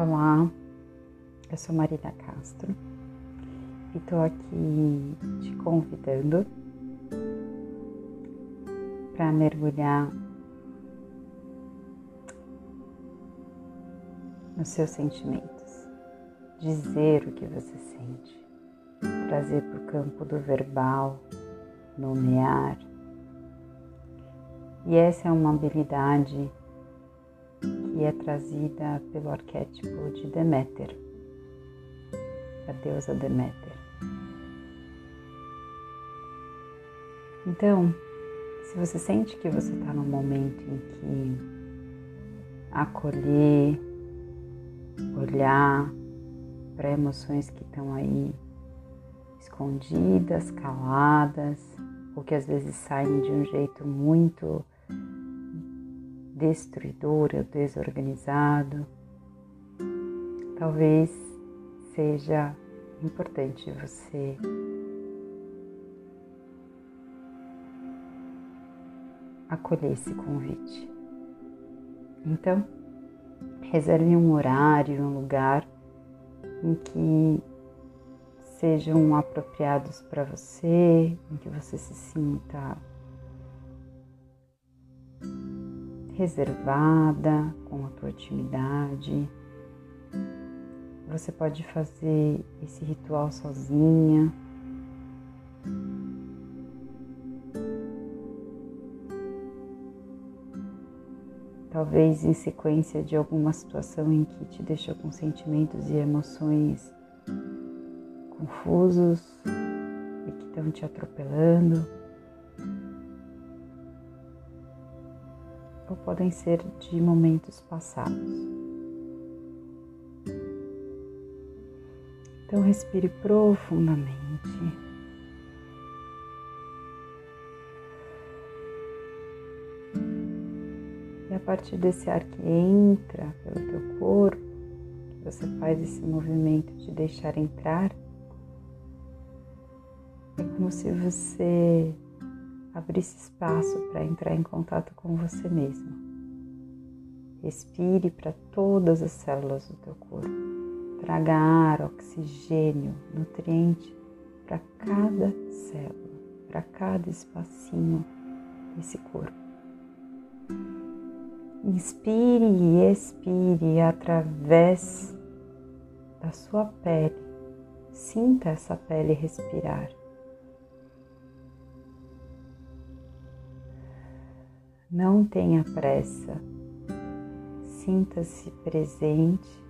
Olá, eu sou Marina Castro e estou aqui te convidando para mergulhar nos seus sentimentos, dizer o que você sente, trazer para o campo do verbal, nomear. E essa é uma habilidade que é trazida pelo arquétipo de Deméter, a deusa Deméter. Então, se você sente que você está num momento em que acolher, olhar para emoções que estão aí escondidas, caladas, ou que às vezes saem de um jeito muito destruidor ou desorganizado, talvez seja importante você acolher esse convite. Então, reserve um horário, um lugar em que sejam apropriados para você, em que você se sinta reservada com a tua intimidade. Você pode fazer esse ritual sozinha. Talvez em sequência de alguma situação em que te deixou com sentimentos e emoções confusos e que estão te atropelando. Ou podem ser de momentos passados. Então, respire profundamente. E a partir desse ar que entra pelo teu corpo, você faz esse movimento de deixar entrar, é como se você abrisse espaço para entrar em contato com você mesmo. Respire para todas as células do teu corpo. Traga ar, oxigênio, nutriente para cada célula, para cada espacinho desse corpo. Inspire e expire através da sua pele. Sinta essa pele respirar. Não tenha pressa. Sinta-se presente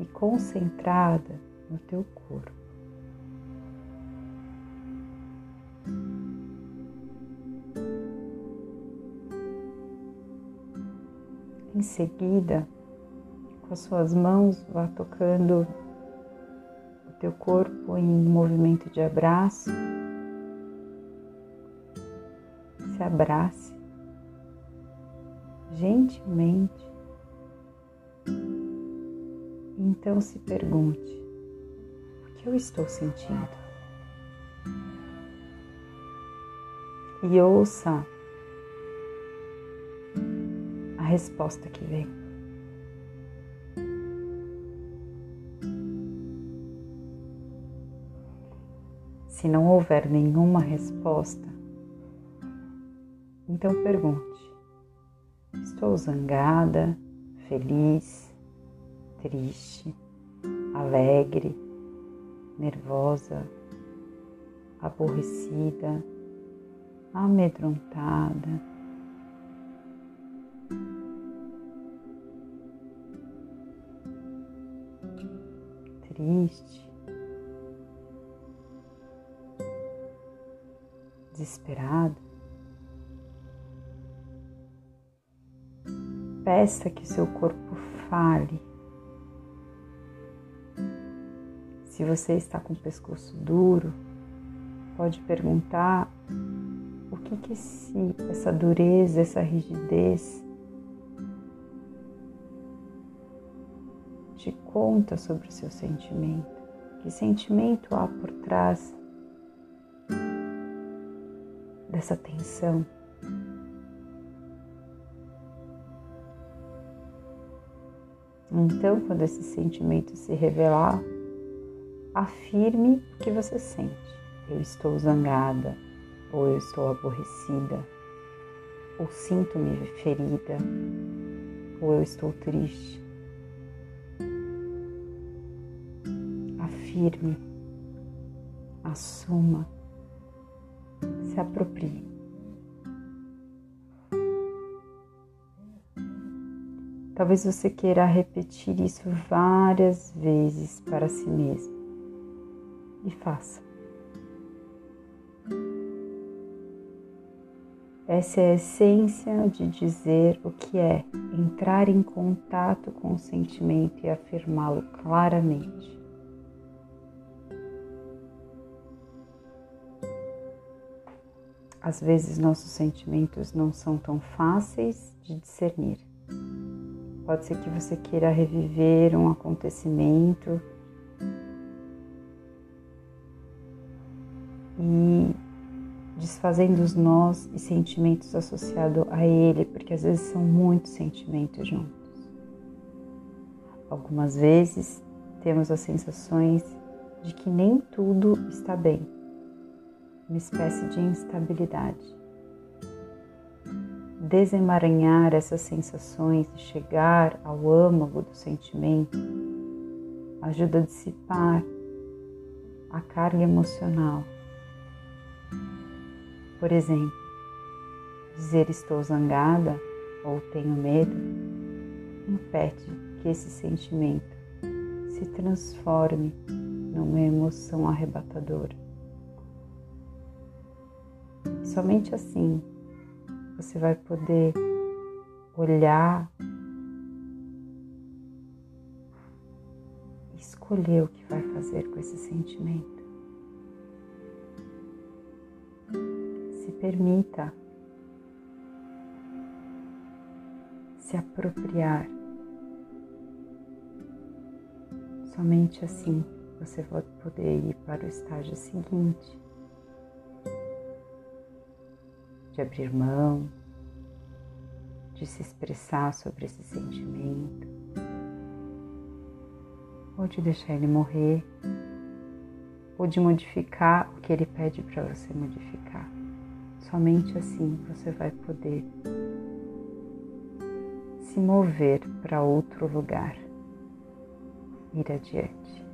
e concentrada no teu corpo. Em seguida, com as suas mãos, vá tocando o teu corpo em movimento de abraço. Se abrace gentilmente. Então se pergunte: o que eu estou sentindo? E ouça a resposta que vem. Se não houver nenhuma resposta, então pergunte: Estou zangada, feliz, triste, alegre, nervosa, aborrecida, amedrontada. Triste, desesperado. Peça que seu corpo fale. Se você está com o pescoço duro, pode perguntar o que, que esse, essa dureza, essa rigidez te conta sobre o seu sentimento. Que sentimento há por trás dessa tensão? Então, quando esse sentimento se revelar, afirme o que você sente. Eu estou zangada, ou eu estou aborrecida, ou sinto-me ferida, ou eu estou triste. Afirme, assuma, se aproprie. Talvez você queira repetir isso várias vezes para si mesmo. E faça. Essa é a essência de dizer o que é entrar em contato com o sentimento e afirmá-lo claramente. Às vezes nossos sentimentos não são tão fáceis de discernir. Pode ser que você queira reviver um acontecimento. E desfazendo os nós e sentimentos associados a ele, porque às vezes são muitos sentimentos juntos. Algumas vezes temos as sensações de que nem tudo está bem, uma espécie de instabilidade desemaranhar essas sensações e chegar ao âmago do sentimento ajuda a dissipar a carga emocional. Por exemplo, dizer estou zangada ou tenho medo impede que esse sentimento se transforme numa emoção arrebatadora. Somente assim você vai poder olhar escolher o que vai fazer com esse sentimento. Se permita se apropriar. Somente assim você vai poder ir para o estágio seguinte de abrir mão, de se expressar sobre esse sentimento, ou de deixar ele morrer, ou de modificar o que ele pede para você modificar. Somente assim você vai poder se mover para outro lugar, ir adiante.